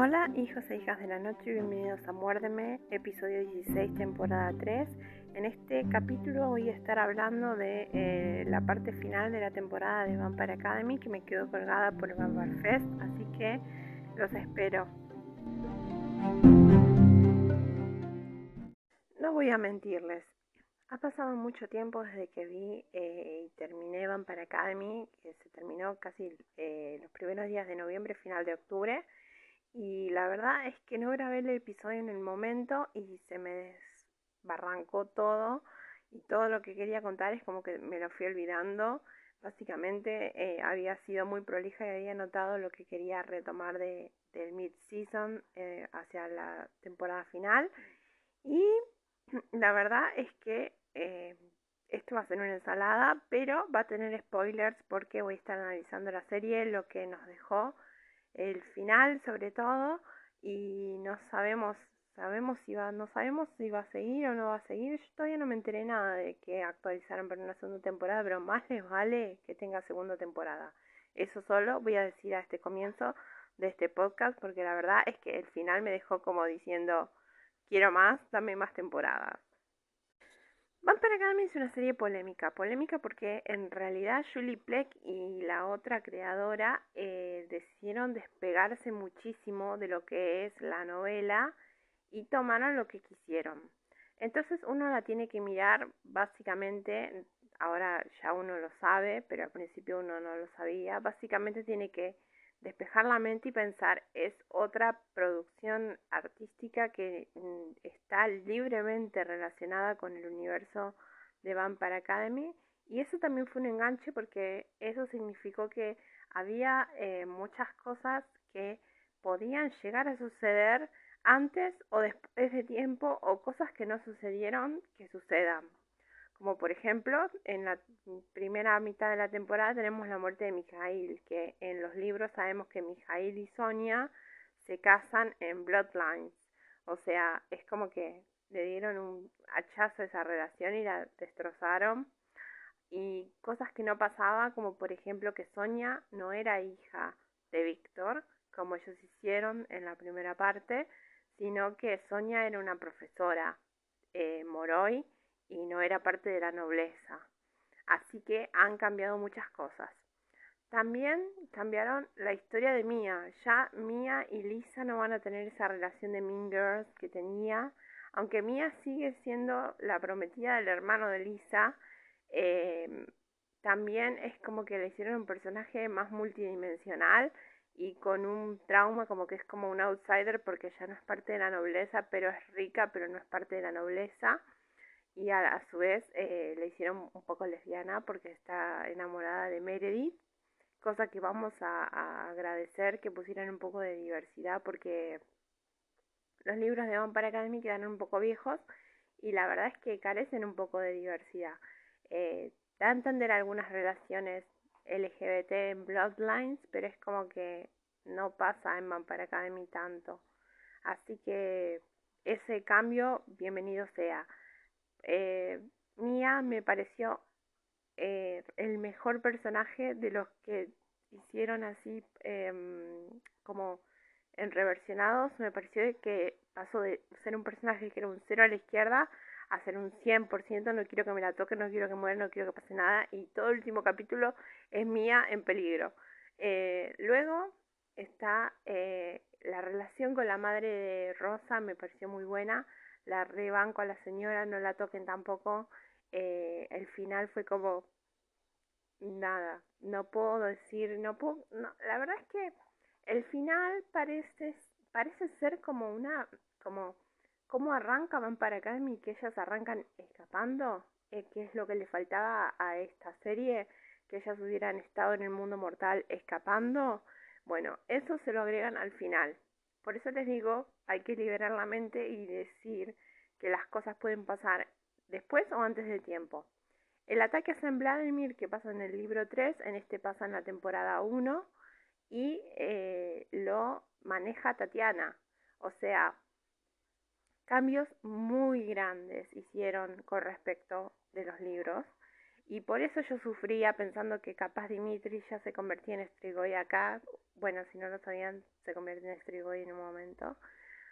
Hola hijos e hijas de la noche, bienvenidos a Muérdeme, episodio 16, temporada 3. En este capítulo voy a estar hablando de eh, la parte final de la temporada de Vampire Academy que me quedó colgada por el Vampire Fest, así que los espero. No voy a mentirles, ha pasado mucho tiempo desde que vi eh, y terminé Vampire Academy, que se terminó casi eh, los primeros días de noviembre, final de octubre. Y la verdad es que no grabé el episodio en el momento y se me desbarrancó todo. Y todo lo que quería contar es como que me lo fui olvidando. Básicamente eh, había sido muy prolija y había notado lo que quería retomar de, del mid-season hacia la temporada final. Y la verdad es que eh, esto va a ser una ensalada, pero va a tener spoilers porque voy a estar analizando la serie, lo que nos dejó el final sobre todo y no sabemos sabemos si va no sabemos si va a seguir o no va a seguir. Yo todavía no me enteré nada de que actualizaron para una segunda temporada pero más les vale que tenga segunda temporada. Eso solo voy a decir a este comienzo de este podcast porque la verdad es que el final me dejó como diciendo quiero más dame más temporadas Vampire Academy es una serie polémica, polémica porque en realidad Julie Pleck y la otra creadora eh, decidieron despegarse muchísimo de lo que es la novela y tomaron lo que quisieron. Entonces uno la tiene que mirar básicamente, ahora ya uno lo sabe, pero al principio uno no lo sabía, básicamente tiene que despejar la mente y pensar es otra producción artística que mm, está libremente relacionada con el universo de Vampire Academy y eso también fue un enganche porque eso significó que había eh, muchas cosas que podían llegar a suceder antes o después de tiempo o cosas que no sucedieron que sucedan. Como por ejemplo, en la primera mitad de la temporada tenemos la muerte de Mijail, que en los libros sabemos que Mijail y Sonia se casan en Bloodlines. O sea, es como que le dieron un hachazo a esa relación y la destrozaron. Y cosas que no pasaba, como por ejemplo que Sonia no era hija de Víctor, como ellos hicieron en la primera parte, sino que Sonia era una profesora eh, Moroi y no era parte de la nobleza. Así que han cambiado muchas cosas. También cambiaron la historia de Mia. Ya Mia y Lisa no van a tener esa relación de Mean Girls que tenía. Aunque Mia sigue siendo la prometida del hermano de Lisa, eh, también es como que le hicieron un personaje más multidimensional y con un trauma como que es como un outsider porque ya no es parte de la nobleza, pero es rica, pero no es parte de la nobleza y a, su vez eh, le hicieron un poco lesbiana porque está enamorada de Meredith, cosa que vamos a, agradecer que pusieran un poco de diversidad porque los libros de Vampire Academy quedaron un poco viejos y la verdad es que carecen un poco de diversidad. Eh, da a entender algunas relaciones LGBT en Bloodlines, pero es como que no pasa en Vampire Academy tanto. Así que ese cambio, bienvenido sea eh, Mia me pareció eh, el mejor personaje de los que hicieron así em, como en reversionados. Me pareció que pasó de ser un personaje que era un cero a la izquierda a ser un 100%, no quiero que me la toque, no quiero que muera, no quiero que pase nada. Y todo el último capítulo es Mia en peligro. Eh, luego está eh, la relación con la madre de Rosa, me pareció muy buena la rebanco a la señora, no la toquen tampoco. Eh, el final fue como nada, no puedo decir, no puedo, no, la verdad es que el final parece, parece ser como una, como, cómo arrancan para acá y que ellas arrancan escapando, eh, es lo que le faltaba a esta serie, que ellas hubieran estado en el mundo mortal escapando. Bueno, eso se lo agregan al final. Por eso les digo, hay que liberar la mente y decir que las cosas pueden pasar después o antes de tiempo. El ataque a San Vladimir que pasa en el libro 3, en este pasa en la temporada 1 y eh, lo maneja Tatiana. O sea, cambios muy grandes hicieron con respecto de los libros y por eso yo sufría pensando que capaz Dimitri ya se convertía en Strigoi acá. Bueno, si no lo sabían, se convierte en Strigoi en un momento.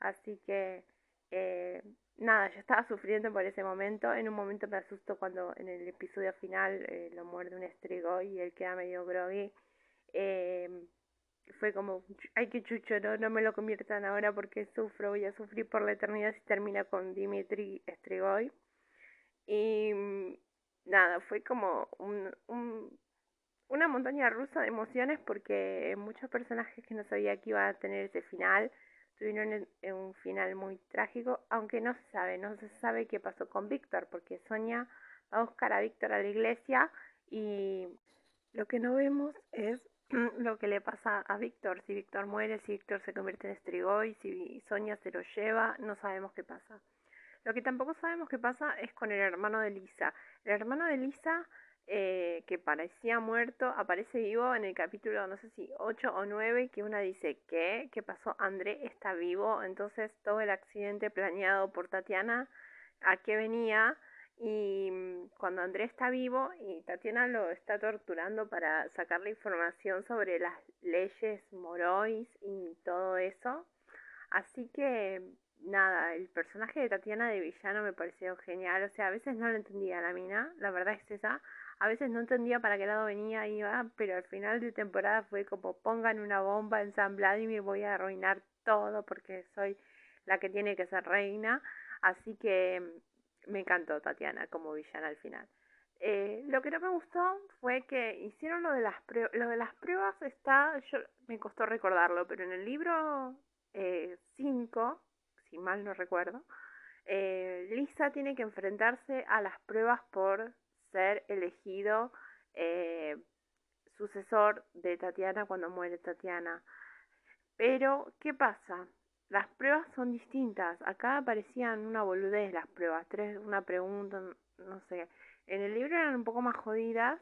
Así que, eh, nada, yo estaba sufriendo por ese momento. En un momento me asusto cuando en el episodio final eh, lo muerde un Strigoi y él queda medio groggy. Eh, fue como, ay que chucho, no, no me lo conviertan ahora porque sufro, voy a sufrir por la eternidad si termina con Dimitri Strigoi. Y nada, fue como un, un, una montaña rusa de emociones porque muchos personajes que no sabía que iba a tener ese final tuvieron un final muy trágico, aunque no se sabe, no se sabe qué pasó con Víctor, porque Sonia va a buscar a Víctor a la iglesia y lo que no vemos es lo que le pasa a Víctor, si Víctor muere, si Víctor se convierte en Estrigoy, si Sonia se lo lleva, no sabemos qué pasa. Lo que tampoco sabemos qué pasa es con el hermano de Lisa. El hermano de Lisa, eh, que parecía muerto, aparece vivo en el capítulo, no sé si 8 o 9, que una dice, ¿qué? ¿Qué pasó? André está vivo. Entonces todo el accidente planeado por Tatiana, ¿a qué venía? Y mm, cuando André está vivo y Tatiana lo está torturando para sacarle información sobre las leyes Morois y todo eso. Así que nada, el personaje de Tatiana de villano me pareció genial. O sea, a veces no lo entendía la mina, la verdad es esa. A veces no entendía para qué lado venía y iba, pero al final de temporada fue como pongan una bomba en San Vladimir, voy a arruinar todo porque soy la que tiene que ser reina. Así que mm, me encantó Tatiana como villana al final. Eh, lo que no me gustó fue que hicieron lo de las pruebas. Lo de las pruebas está, yo me costó recordarlo, pero en el libro 5 eh, si mal no recuerdo, eh, Lisa tiene que enfrentarse a las pruebas por ser elegido eh, sucesor de Tatiana cuando muere Tatiana. Pero, ¿qué pasa? Las pruebas son distintas. Acá aparecían una boludez las pruebas, tres, una pregunta, no sé. En el libro eran un poco más jodidas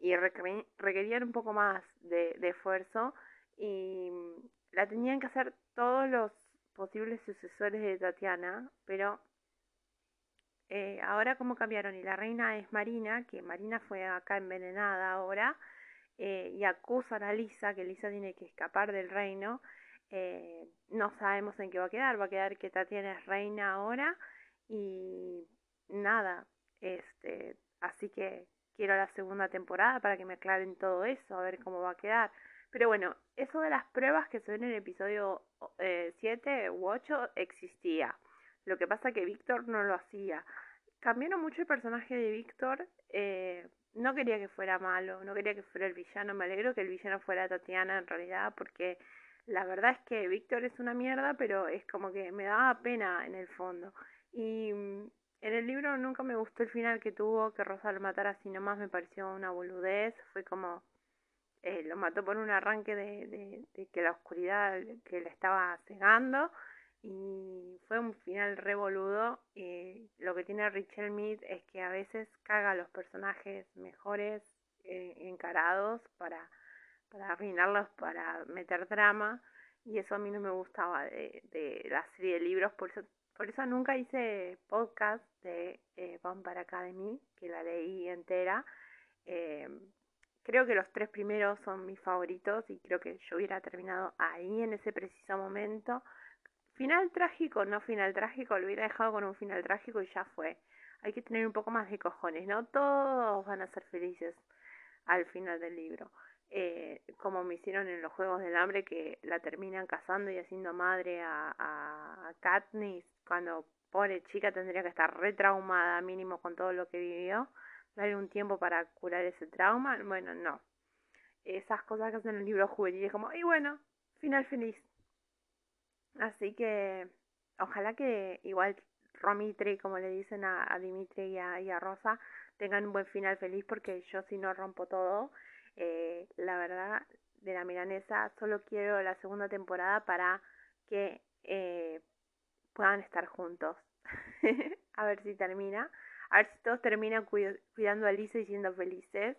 y requerían un poco más de, de esfuerzo y la tenían que hacer todos los posibles sucesores de Tatiana, pero eh, ahora como cambiaron. Y la reina es Marina, que Marina fue acá envenenada ahora, eh, y acusan a Lisa, que Lisa tiene que escapar del reino, eh, no sabemos en qué va a quedar, va a quedar que Tatiana es reina ahora y nada, este, así que quiero la segunda temporada para que me aclaren todo eso, a ver cómo va a quedar. Pero bueno, eso de las pruebas que se ven en el episodio 7 eh, u 8 existía. Lo que pasa que Víctor no lo hacía. Cambiaron mucho el personaje de Víctor. Eh, no quería que fuera malo, no quería que fuera el villano. Me alegro que el villano fuera Tatiana en realidad, porque la verdad es que Víctor es una mierda, pero es como que me daba pena en el fondo. Y mm, en el libro nunca me gustó el final que tuvo, que Rosa lo matara así nomás, me pareció una boludez. Fue como eh, lo mató por un arranque de, que la oscuridad que le estaba cegando y fue un final revoludo. y lo que tiene Richel Mead es que a veces caga a los personajes mejores eh, encarados para, para arruinarlos, para meter drama y eso a mí no me gustaba de, de la serie de libros, por eso, por eso nunca hice podcast de eh, Vampire Academy, que la leí entera. Eh, Creo que los tres primeros son mis favoritos y creo que yo hubiera terminado ahí en ese preciso momento. Final trágico, no final trágico, lo hubiera dejado con un final trágico y ya fue. Hay que tener un poco más de cojones, ¿no? Todos van a ser felices al final del libro. Eh, como me hicieron en los Juegos del Hambre, que la terminan casando y haciendo madre a, a, Katniss, cuando pobre chica tendría que estar retraumada mínimo con todo lo que vivió darle un tiempo para curar ese trauma. Bueno, no. Esas cosas que hacen en los libros juveniles, como, y bueno, final feliz. Así que, ojalá que igual Romitri, como le dicen a, Dimitri y a, Rosa, tengan un buen final feliz, porque yo si no rompo todo, eh, la verdad, de la milanesa, solo quiero la segunda temporada para que eh, puedan estar juntos. a ver si termina a ver si todos terminan cuidando a Lisa y siendo felices,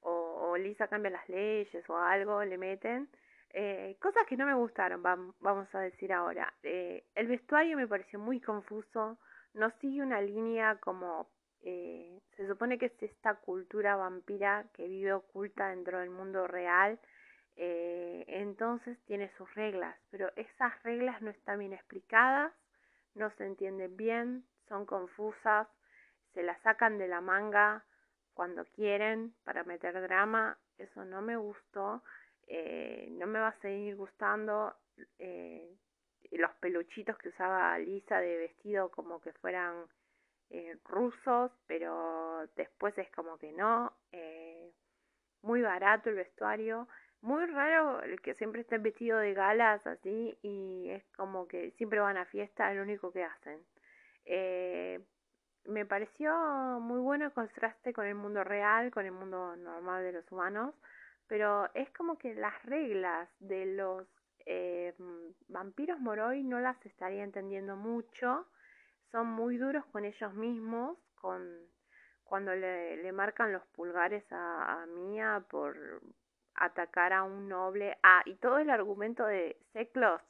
o, Lisa cambia las leyes o algo, le meten. Eh, cosas que no me gustaron, vamos a decir ahora. Eh, el vestuario me pareció muy confuso, no sigue una línea como eh, se supone que es esta cultura vampira que vive oculta dentro del mundo real, entonces tiene sus reglas, pero esas reglas no están bien explicadas, no se entienden bien, son confusas, se las sacan de la manga cuando quieren para meter drama, eso no me gustó, eh, no me va a seguir gustando. Eh, los peluchitos que usaba Lisa de vestido como que fueran eh, rusos, pero después es como que no. Muy barato el vestuario. Muy raro el que siempre estén vestido de galas así y es como que siempre van a fiesta, es lo único que hacen. Me pareció muy bueno el contraste con el mundo real, con el mundo normal de los humanos, pero es como que las reglas de los eh, vampiros Moroi no las estaría entendiendo mucho, son muy duros con ellos mismos, con cuando le, le marcan los pulgares a, a, Mía por atacar a un noble. Ah, y todo el argumento de Seclos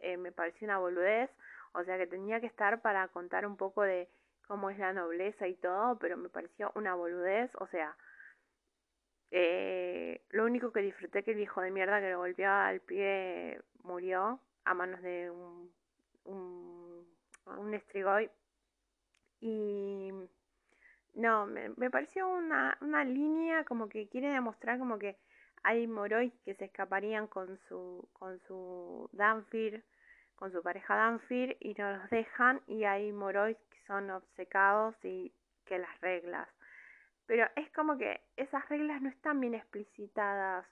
eh, me pareció una boludez, o sea que tenía que estar para contar un poco de cómo es la nobleza y todo, pero me pareció una boludez, o sea, eh, lo único que disfruté que el hijo de mierda que lo golpeó al pie murió a manos de un, un, un estrigoy. Y no, me, pareció una, una línea como que quiere demostrar como que hay morois que se escaparían con su, con su Danfir, con su pareja Danfir y no los dejan y hay morois son obcecados y que las reglas pero es como que esas reglas no están bien explicitadas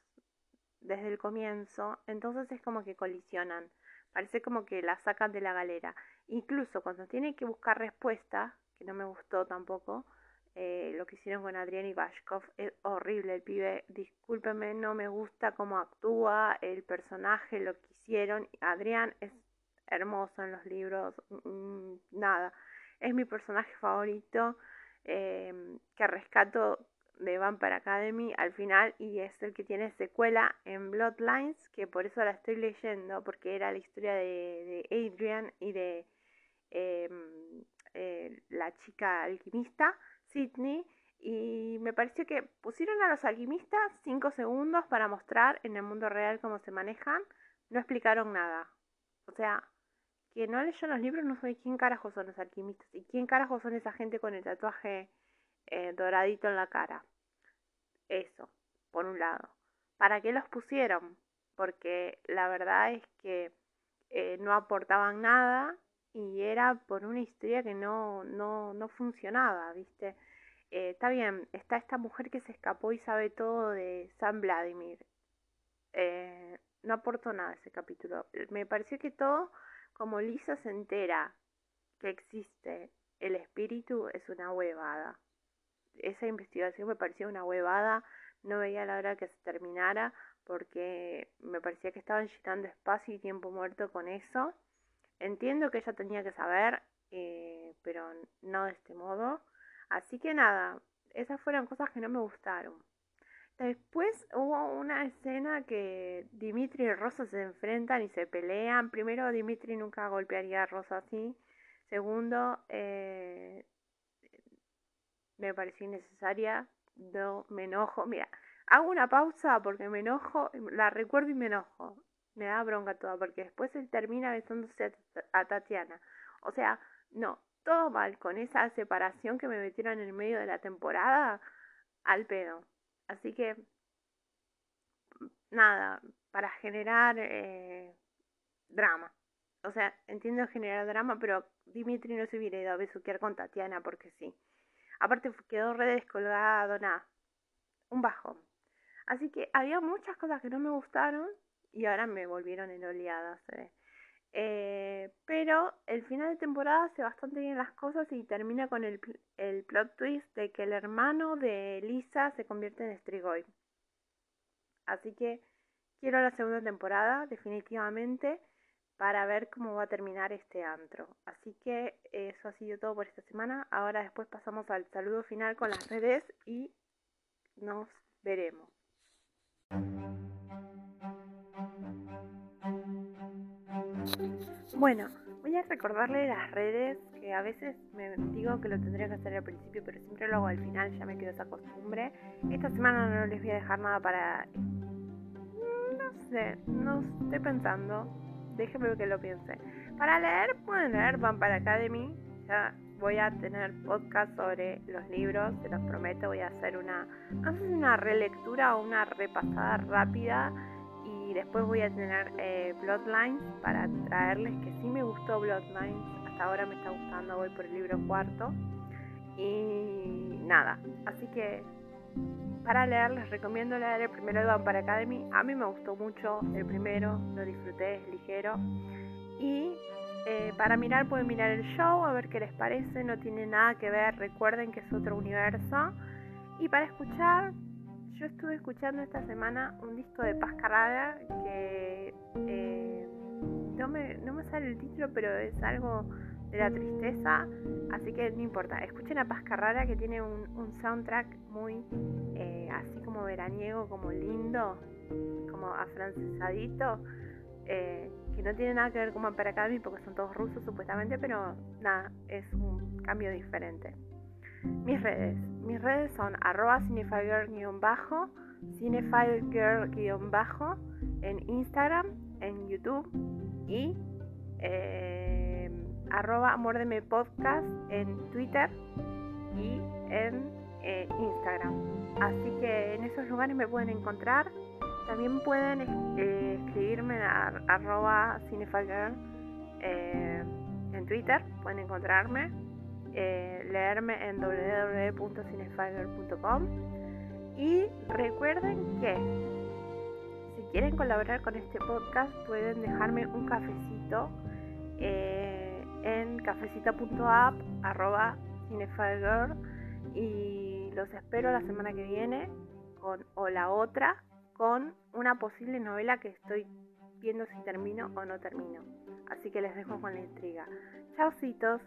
desde el comienzo, entonces es como que colisionan. Parece como que la sacan de la galera. Incluso cuando tiene que buscar respuesta, que no me gustó tampoco, eh, lo que hicieron con Adrián y Bashkov es horrible el pibe. Discúlpeme, no me gusta cómo actúa el personaje, lo que hicieron. Adrián es hermoso en los libros, mm, nada. Es mi personaje favorito eh, que rescato de Vampire Academy al final y es el que tiene secuela en Bloodlines, que por eso la estoy leyendo, porque era la historia de, Adrian y de eh, eh, la chica alquimista, Sidney, y me pareció que pusieron a los alquimistas 5 segundos para mostrar en el mundo real cómo se manejan, no explicaron nada. O sea, que no leyó los libros no sé quién carajo son los alquimistas y quién carajo son esa gente con el tatuaje eh, doradito en la cara. Eso, por un lado. ¿Para qué los pusieron? Porque la verdad es que eh, no aportaban nada y era por una historia que no, no, no funcionaba, ¿viste? Eh, está bien, está esta mujer que se escapó y sabe todo de San Vladimir. no aportó nada ese capítulo. Me pareció que todo como Lisa se entera que existe el espíritu, es una huevada. Esa investigación me parecía una huevada, no veía la hora que se terminara porque me parecía que estaban llenando espacio y tiempo muerto con eso. Entiendo que ella tenía que saber, eh, pero no de este modo. Así que nada, esas fueron cosas que no me gustaron. Después hubo una escena que Dimitri y Rosa se enfrentan y se pelean. Primero, Dimitri nunca golpearía a Rosa así. Segundo, eh, me pareció innecesaria. No me enojo. Mira, hago una pausa porque me enojo, la recuerdo y me enojo. Me da bronca toda porque después él termina besándose a, a Tatiana. O sea, no, todo mal con esa separación que me metieron en el medio de la temporada al pedo. Así que, nada, para generar eh, drama. O sea, entiendo generar drama, pero Dimitri no se hubiera ido a besuquear con Tatiana porque sí. Aparte quedó re descolgado, nada. Un bajón. Así que había muchas cosas que no me gustaron y ahora me volvieron en oleadas. Eh. Eh, pero el final de temporada hace bastante bien las cosas y termina con el, el plot twist de que el hermano de Lisa se convierte en Strigoi. Así que quiero la segunda temporada, definitivamente, para ver cómo va a terminar este antro. Así que eso ha sido todo por esta semana. Ahora después pasamos al saludo final con las redes y nos veremos. Bueno, voy a recordarle las redes que a veces me digo que lo tendría que hacer al principio, pero siempre lo hago al final, ya me quedo esa costumbre. Esta semana no les voy a dejar nada para... No sé, no estoy pensando. Déjenme que lo piense. Para leer, pueden leer Vampire Academy. Ya voy a tener podcast sobre los libros, se los prometo. Voy a hacer una, una relectura o una repasada rápida después voy a tener eh, Bloodlines para traerles que sí me gustó Bloodlines, hasta ahora me está gustando, voy por el libro cuarto. Y nada, así que para leer les recomiendo leer el primero de Vampire Academy, a mí me gustó mucho el primero, lo disfruté, es ligero. Y eh, para mirar pueden mirar el show, a ver qué les parece, no tiene nada que ver, recuerden que es otro universo. Y para escuchar yo estuve escuchando esta semana un disco de Paz Carrara que eh, no, me, sale el título, pero es algo de la tristeza, así que no importa. Escuchen a Paz Carrara que tiene un, soundtrack muy eh, así como veraniego, como lindo, como afrancesadito. Eh, que no tiene nada que ver con Vampire Academy porque son todos rusos supuestamente, pero nada, es un cambio diferente. Mis redes. Mis redes son arroba cinefilegirl-bajo, cinefilegirl-bajo en Instagram, en YouTube y eh, arroba podcast en Twitter y en eh, Instagram. Así que en esos lugares me pueden encontrar. También pueden eh, escribirme arroba cinefilgirl en Twitter, pueden encontrarme eh, leerme en www.cinefiger.com y recuerden que si quieren colaborar con este podcast pueden dejarme un cafecito eh, en cafecita.app arroba y los espero la semana que viene o la otra con una posible novela que estoy viendo si termino o no termino. Así que les dejo con la intriga. Chaucitos.